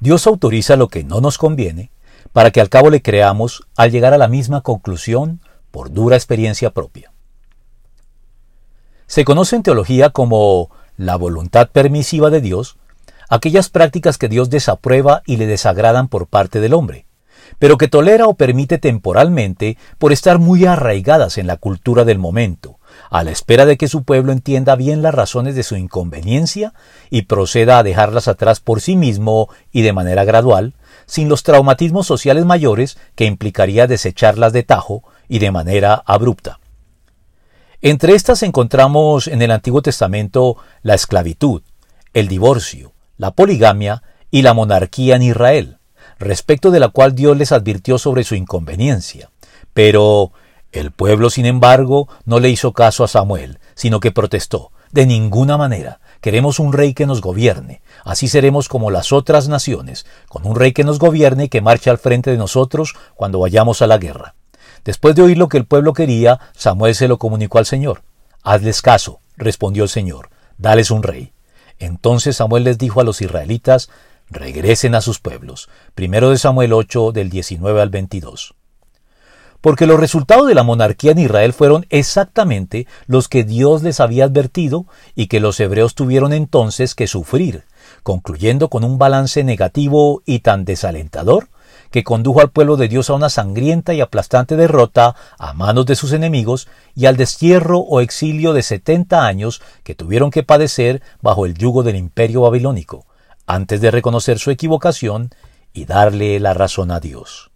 Dios autoriza lo que no nos conviene para que al cabo le creamos al llegar a la misma conclusión por dura experiencia propia. Se conoce en teología como la voluntad permisiva de Dios aquellas prácticas que Dios desaprueba y le desagradan por parte del hombre, pero que tolera o permite temporalmente por estar muy arraigadas en la cultura del momento, a la espera de que su pueblo entienda bien las razones de su inconveniencia y proceda a dejarlas atrás por sí mismo y de manera gradual, sin los traumatismos sociales mayores que implicaría desecharlas de tajo y de manera abrupta. Entre estas encontramos en el Antiguo Testamento la esclavitud, el divorcio, la poligamia y la monarquía en Israel, respecto de la cual Dios les advirtió sobre su inconveniencia. Pero el pueblo, sin embargo, no le hizo caso a Samuel, sino que protestó. De ninguna manera. Queremos un rey que nos gobierne. Así seremos como las otras naciones, con un rey que nos gobierne y que marche al frente de nosotros cuando vayamos a la guerra. Después de oír lo que el pueblo quería, Samuel se lo comunicó al Señor. Hazles caso, respondió el Señor, dales un rey. Entonces Samuel les dijo a los israelitas, regresen a sus pueblos. Primero de Samuel 8 del 19 al 22 porque los resultados de la monarquía en Israel fueron exactamente los que Dios les había advertido y que los hebreos tuvieron entonces que sufrir, concluyendo con un balance negativo y tan desalentador que condujo al pueblo de Dios a una sangrienta y aplastante derrota a manos de sus enemigos y al destierro o exilio de setenta años que tuvieron que padecer bajo el yugo del imperio babilónico, antes de reconocer su equivocación y darle la razón a Dios.